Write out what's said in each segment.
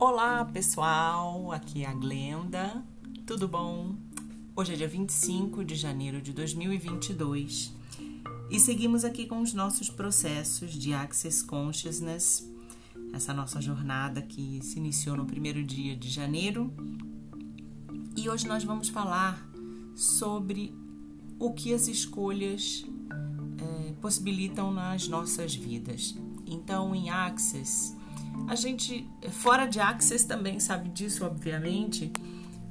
Olá pessoal, aqui é a Glenda, tudo bom? Hoje é dia 25 de janeiro de 2022 e seguimos aqui com os nossos processos de Access Consciousness, essa nossa jornada que se iniciou no primeiro dia de janeiro. E hoje nós vamos falar sobre o que as escolhas é, possibilitam nas nossas vidas. Então, em Access, a gente, fora de Access também sabe disso, obviamente,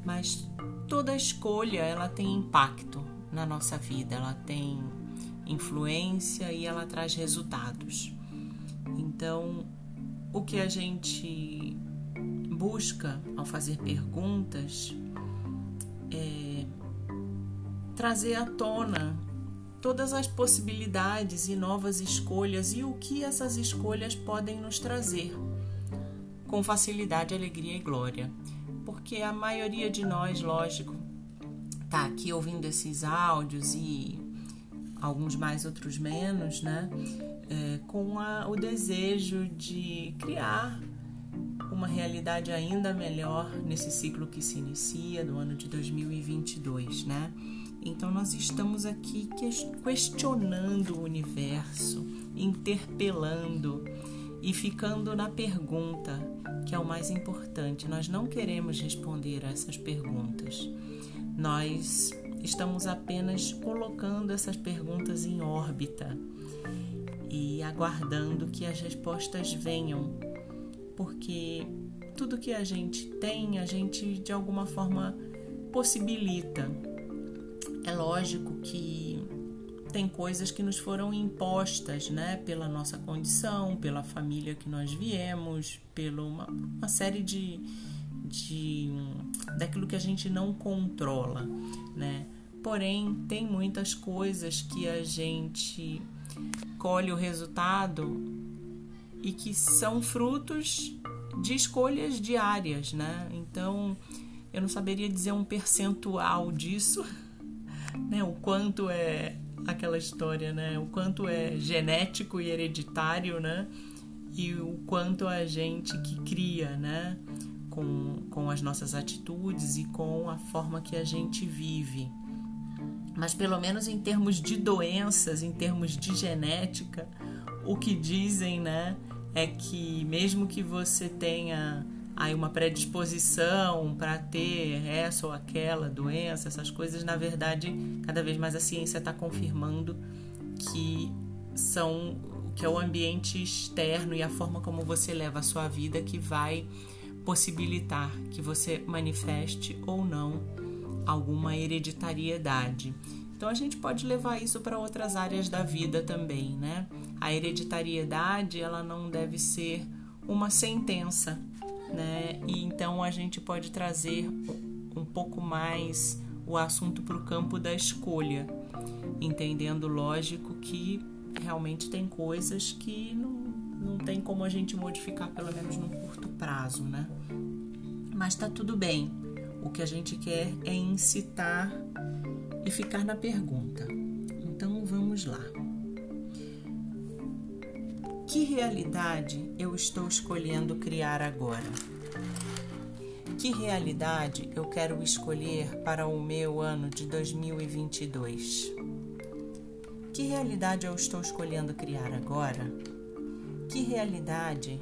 mas toda escolha ela tem impacto na nossa vida, ela tem influência e ela traz resultados. Então, o que a gente busca ao fazer perguntas é trazer à tona todas as possibilidades e novas escolhas e o que essas escolhas podem nos trazer com facilidade, alegria e glória. Porque a maioria de nós, lógico, tá aqui ouvindo esses áudios e alguns mais, outros menos, né? É, com a, o desejo de criar uma realidade ainda melhor nesse ciclo que se inicia do ano de 2022, né? Então nós estamos aqui questionando o universo, interpelando e ficando na pergunta, que é o mais importante. Nós não queremos responder a essas perguntas. Nós estamos apenas colocando essas perguntas em órbita e aguardando que as respostas venham, porque tudo que a gente tem, a gente de alguma forma possibilita. É lógico que tem coisas que nos foram impostas, né, pela nossa condição, pela família que nós viemos, pela uma, uma série de, de daquilo que a gente não controla, né? Porém, tem muitas coisas que a gente colhe o resultado e que são frutos de escolhas diárias, né? Então, eu não saberia dizer um percentual disso, né? O quanto é aquela história, né? O quanto é genético e hereditário, né? E o quanto a gente que cria, né? Com, com as nossas atitudes e com a forma que a gente vive. Mas pelo menos em termos de doenças, em termos de genética, o que dizem, né? É que mesmo que você tenha aí uma predisposição para ter essa ou aquela doença, essas coisas, na verdade, cada vez mais a ciência está confirmando que são que é o ambiente externo e a forma como você leva a sua vida que vai possibilitar que você manifeste ou não alguma hereditariedade. Então a gente pode levar isso para outras áreas da vida também, né? A hereditariedade, ela não deve ser uma sentença, né? E então a gente pode trazer um pouco mais o assunto para o campo da escolha, entendendo, lógico, que realmente tem coisas que não, não tem como a gente modificar, pelo menos no curto prazo, né? Mas tá tudo bem. O que a gente quer é incitar e ficar na pergunta. Então vamos lá. Que realidade eu estou escolhendo criar agora? Que realidade eu quero escolher para o meu ano de 2022? Que realidade eu estou escolhendo criar agora? Que realidade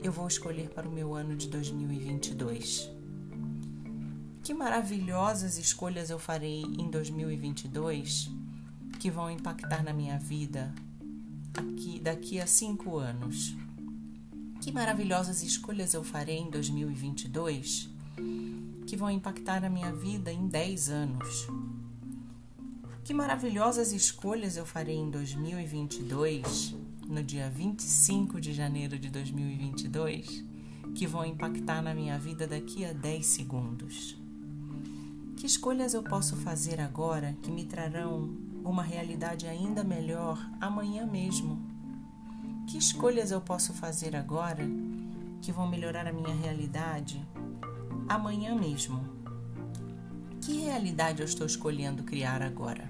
eu vou escolher para o meu ano de 2022? Que maravilhosas escolhas eu farei em 2022 que vão impactar na minha vida aqui, daqui a cinco anos. Que maravilhosas escolhas eu farei em 2022 que vão impactar a minha vida em 10 anos. Que maravilhosas escolhas eu farei em 2022, no dia 25 de janeiro de 2022, que vão impactar na minha vida daqui a 10 segundos. Que escolhas eu posso fazer agora que me trarão uma realidade ainda melhor amanhã mesmo? Que escolhas eu posso fazer agora que vão melhorar a minha realidade amanhã mesmo? Que realidade eu estou escolhendo criar agora?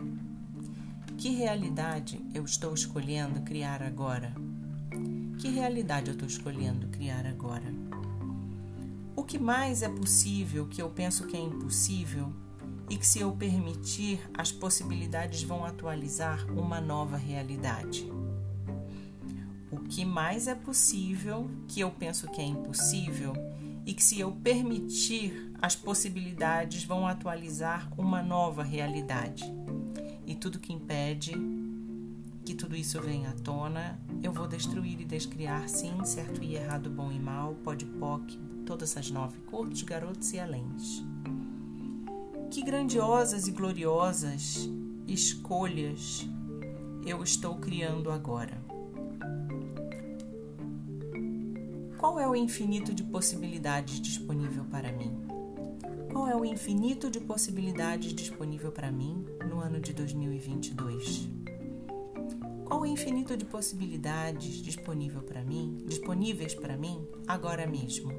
Que realidade eu estou escolhendo criar agora? Que realidade eu estou escolhendo criar agora? O que mais é possível que eu penso que é impossível e que, se eu permitir, as possibilidades vão atualizar uma nova realidade? O que mais é possível que eu penso que é impossível e que, se eu permitir, as possibilidades vão atualizar uma nova realidade? E tudo que impede que tudo isso venha à tona, eu vou destruir e descriar, sim, certo e errado, bom e mal, pode poc, todas as nove, curtos, garotos e aléns. Que grandiosas e gloriosas escolhas eu estou criando agora. Qual é o infinito de possibilidades disponível para mim? Qual é o infinito de possibilidades disponível para mim no ano de 2022? Qual o infinito de possibilidades disponível para mim, disponíveis para mim agora mesmo?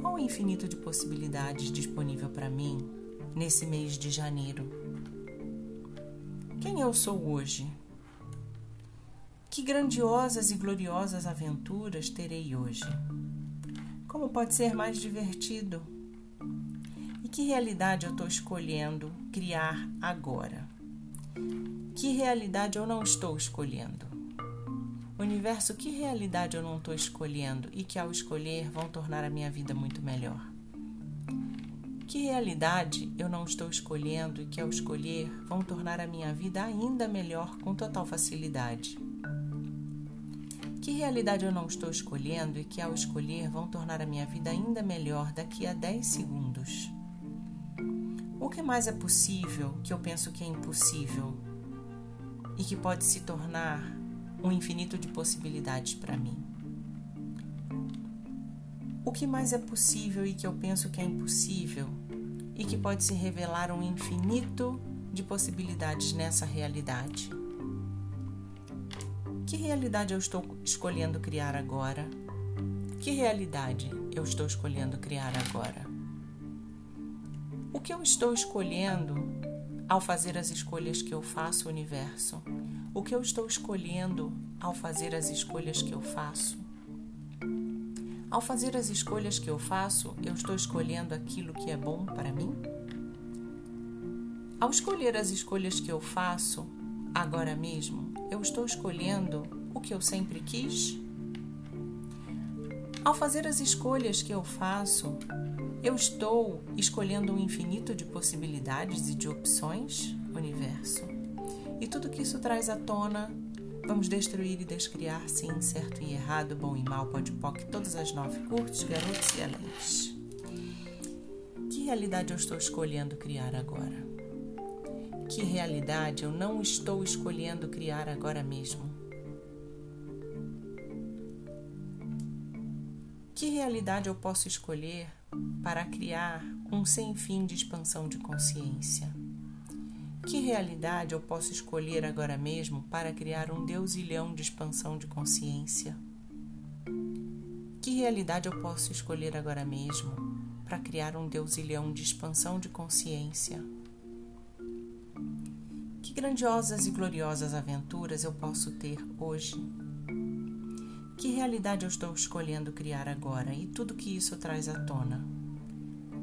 Qual o infinito de possibilidades disponível para mim nesse mês de janeiro? Quem eu sou hoje? Que grandiosas e gloriosas aventuras terei hoje? Como pode ser mais divertido? E que realidade eu estou escolhendo criar agora? Que realidade eu não estou escolhendo? Universo, que realidade eu não estou escolhendo e que ao escolher vão tornar a minha vida muito melhor? Que realidade eu não estou escolhendo e que ao escolher vão tornar a minha vida ainda melhor com total facilidade? Que realidade eu não estou escolhendo e que ao escolher vão tornar a minha vida ainda melhor daqui a 10 segundos? O que mais é possível que eu penso que é impossível e que pode se tornar um infinito de possibilidades para mim. O que mais é possível e que eu penso que é impossível e que pode se revelar um infinito de possibilidades nessa realidade? Que realidade eu estou escolhendo criar agora? Que realidade eu estou escolhendo criar agora? O que eu estou escolhendo ao fazer as escolhas que eu faço, universo? O que eu estou escolhendo ao fazer as escolhas que eu faço? Ao fazer as escolhas que eu faço, eu estou escolhendo aquilo que é bom para mim? Ao escolher as escolhas que eu faço, agora mesmo, eu estou escolhendo o que eu sempre quis? Ao fazer as escolhas que eu faço, eu estou escolhendo um infinito de possibilidades e de opções, universo. E tudo que isso traz à tona, vamos destruir e descriar, sim, certo e errado, bom e mal, pode poc, todas as nove curtos, garotos e aléns. Que realidade eu estou escolhendo criar agora? Que realidade eu não estou escolhendo criar agora mesmo? Que realidade eu posso escolher para criar um sem fim de expansão de consciência? Que realidade eu posso escolher agora mesmo para criar um deusilhão de expansão de consciência? Que realidade eu posso escolher agora mesmo para criar um deusilhão de expansão de consciência? Que grandiosas e gloriosas aventuras eu posso ter hoje? Que realidade eu estou escolhendo criar agora e tudo que isso traz à tona?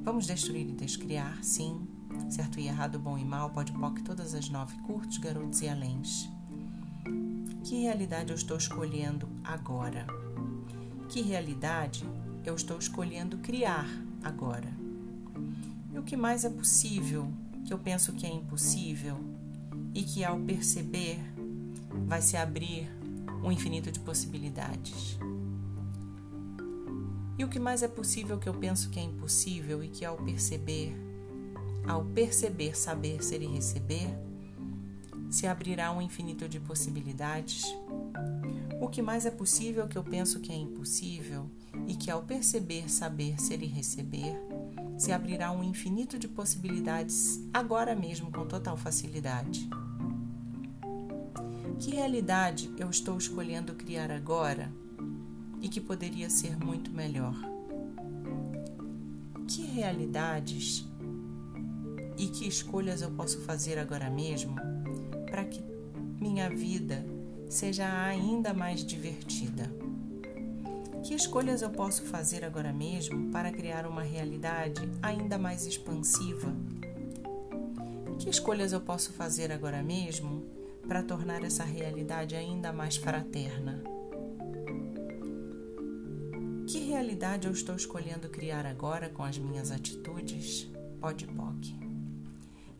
Vamos destruir e descriar, sim. Certo e errado, bom e mal, pode poc, todas as nove, curtos, garotos e aléns. Que realidade eu estou escolhendo agora? Que realidade eu estou escolhendo criar agora? E o que mais é possível, que eu penso que é impossível, e que ao perceber vai se abrir um infinito de possibilidades. E o que mais é possível que eu penso que é impossível e que ao perceber, ao perceber, saber, ser e receber, se abrirá um infinito de possibilidades. O que mais é possível que eu penso que é impossível e que ao perceber, saber, ser e receber, se abrirá um infinito de possibilidades agora mesmo com total facilidade. Que realidade eu estou escolhendo criar agora e que poderia ser muito melhor? Que realidades e que escolhas eu posso fazer agora mesmo para que minha vida seja ainda mais divertida? Que escolhas eu posso fazer agora mesmo para criar uma realidade ainda mais expansiva? Que escolhas eu posso fazer agora mesmo para tornar essa realidade ainda mais fraterna? Que realidade eu estou escolhendo criar agora com as minhas atitudes? Pode POC.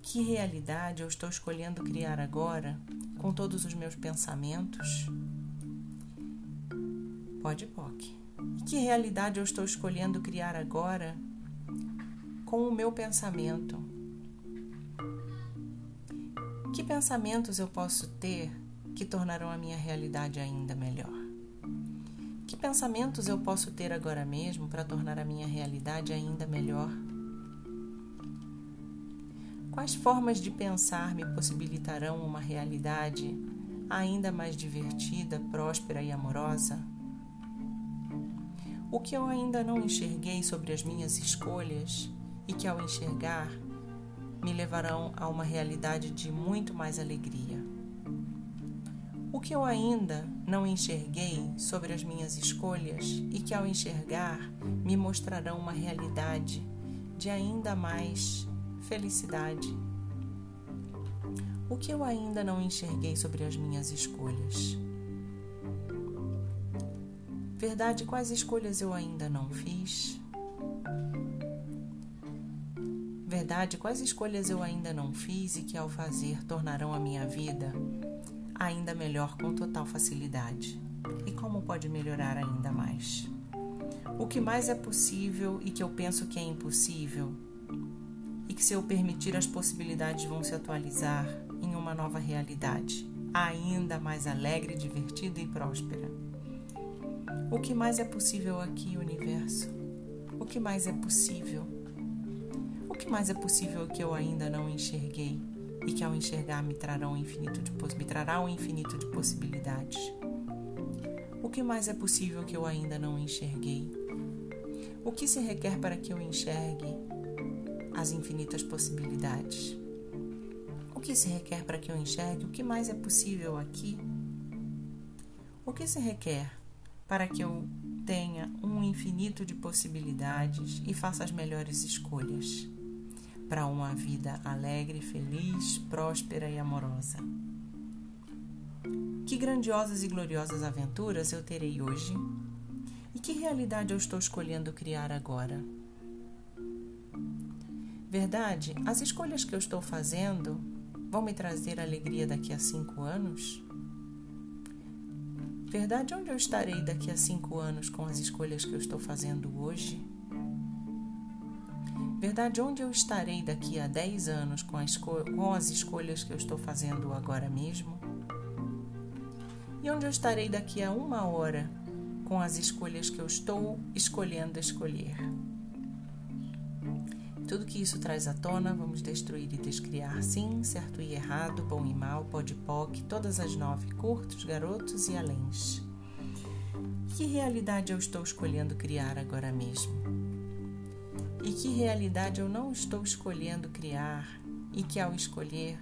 Que realidade eu estou escolhendo criar agora com todos os meus pensamentos? Pode POC. Que realidade eu estou escolhendo criar agora com o meu pensamento? Que pensamentos eu posso ter que tornarão a minha realidade ainda melhor? Que pensamentos eu posso ter agora mesmo para tornar a minha realidade ainda melhor? Quais formas de pensar me possibilitarão uma realidade ainda mais divertida, próspera e amorosa? O que eu ainda não enxerguei sobre as minhas escolhas e que, ao enxergar, me levarão a uma realidade de muito mais alegria. O que eu ainda não enxerguei sobre as minhas escolhas e que, ao enxergar, me mostrarão uma realidade de ainda mais felicidade. O que eu ainda não enxerguei sobre as minhas escolhas Verdade, quais escolhas eu ainda não fiz? Verdade, quais escolhas eu ainda não fiz e que ao fazer tornarão a minha vida ainda melhor com total facilidade? E como pode melhorar ainda mais? O que mais é possível e que eu penso que é impossível? Que se eu permitir as possibilidades vão se atualizar em uma nova realidade, ainda mais alegre, divertida e próspera. O que mais é possível aqui, universo? O que mais é possível? O que mais é possível que eu ainda não enxerguei e que ao enxergar me trará um infinito de, me trará um infinito de possibilidades? O que mais é possível que eu ainda não enxerguei? O que se requer para que eu enxergue as infinitas possibilidades? O que se requer para que eu enxergue o que mais é possível aqui? O que se requer para que eu tenha um infinito de possibilidades e faça as melhores escolhas para uma vida alegre, feliz, próspera e amorosa. Que grandiosas e gloriosas aventuras eu terei hoje? E que realidade eu estou escolhendo criar agora? Verdade, as escolhas que eu estou fazendo vão me trazer alegria daqui a cinco anos? Verdade, onde eu estarei daqui a cinco anos com as escolhas que eu estou fazendo hoje? Verdade, onde eu estarei daqui a dez anos com, com as escolhas que eu estou fazendo agora mesmo? E onde eu estarei daqui a uma hora com as escolhas que eu estou escolhendo escolher? Tudo que isso traz à tona, vamos destruir e descriar, sim, certo e errado, bom e mal, pode poc, todas as nove, curtos, garotos e aléns. Que realidade eu estou escolhendo criar agora mesmo? E que realidade eu não estou escolhendo criar e que, ao escolher,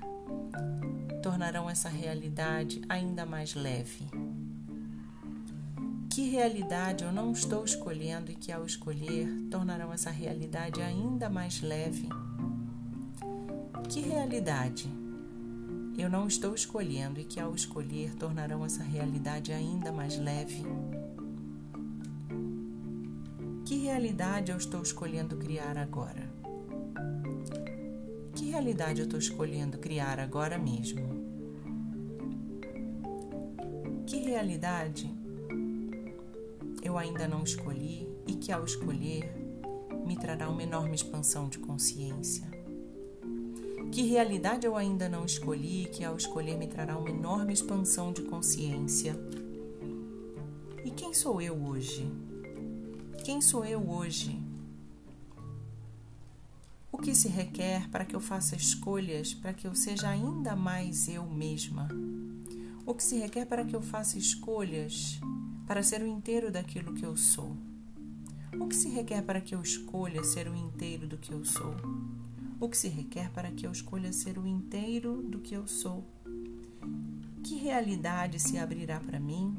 tornarão essa realidade ainda mais leve? Que realidade eu não estou escolhendo e que, ao escolher, tornarão essa realidade ainda mais leve? Que realidade eu não estou escolhendo e que, ao escolher, tornarão essa realidade ainda mais leve? Que realidade eu estou escolhendo criar agora? Que realidade eu estou escolhendo criar agora mesmo? Que realidade eu ainda não escolhi e que, ao escolher, me trará uma enorme expansão de consciência. Que realidade eu ainda não escolhi e que, ao escolher, me trará uma enorme expansão de consciência. E quem sou eu hoje? Quem sou eu hoje? O que se requer para que eu faça escolhas para que eu seja ainda mais eu mesma? O que se requer para que eu faça escolhas para ser o inteiro daquilo que eu sou? O que se requer para que eu escolha ser o inteiro do que eu sou? O que se requer para que eu escolha ser o inteiro do que eu sou? Que realidade se abrirá para mim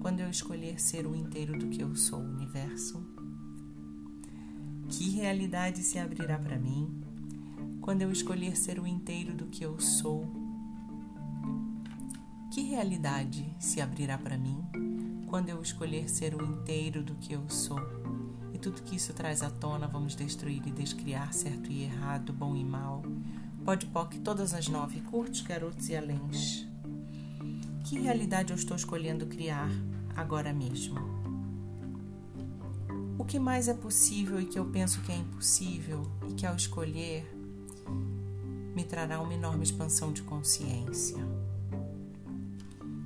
quando eu escolher ser o inteiro do que eu sou, universo? Que realidade se abrirá para mim quando eu escolher ser o inteiro do que eu sou? Que realidade se abrirá para mim quando eu escolher ser o inteiro do que eu sou? E tudo que isso traz à tona, vamos destruir e descriar certo e errado, bom e mal. Pode poc todas as nove, curtos, garotos e aléns. Que realidade eu estou escolhendo criar agora mesmo? O que mais é possível e que eu penso que é impossível e que ao escolher me trará uma enorme expansão de consciência?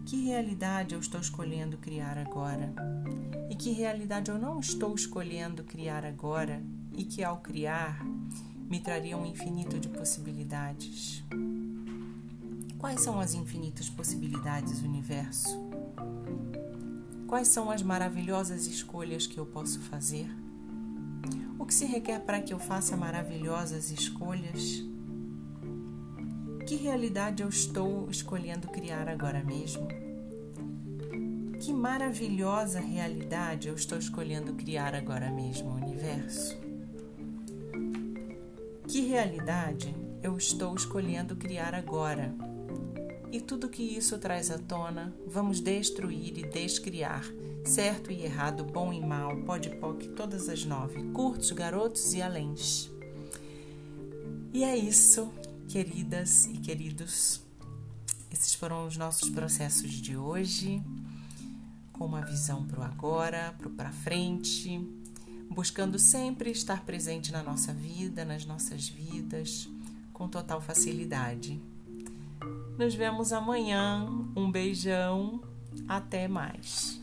Que realidade eu estou escolhendo criar agora? E que realidade eu não estou escolhendo criar agora e que ao criar me traria um infinito de possibilidades? Quais são as infinitas possibilidades, universo? Quais são as maravilhosas escolhas que eu posso fazer? O que se requer para que eu faça maravilhosas escolhas? Que realidade eu estou escolhendo criar agora mesmo? Que maravilhosa realidade eu estou escolhendo criar agora mesmo, universo? Que realidade eu estou escolhendo criar agora? E tudo que isso traz à tona, vamos destruir e descriar, certo e errado, bom e mal, pode poc, todas as nove, curtos, garotos e aléns. E é isso queridas e queridos. Esses foram os nossos processos de hoje, com uma visão para o agora, para o para frente, buscando sempre estar presente na nossa vida, nas nossas vidas, com total facilidade. Nos vemos amanhã. Um beijão. Até mais.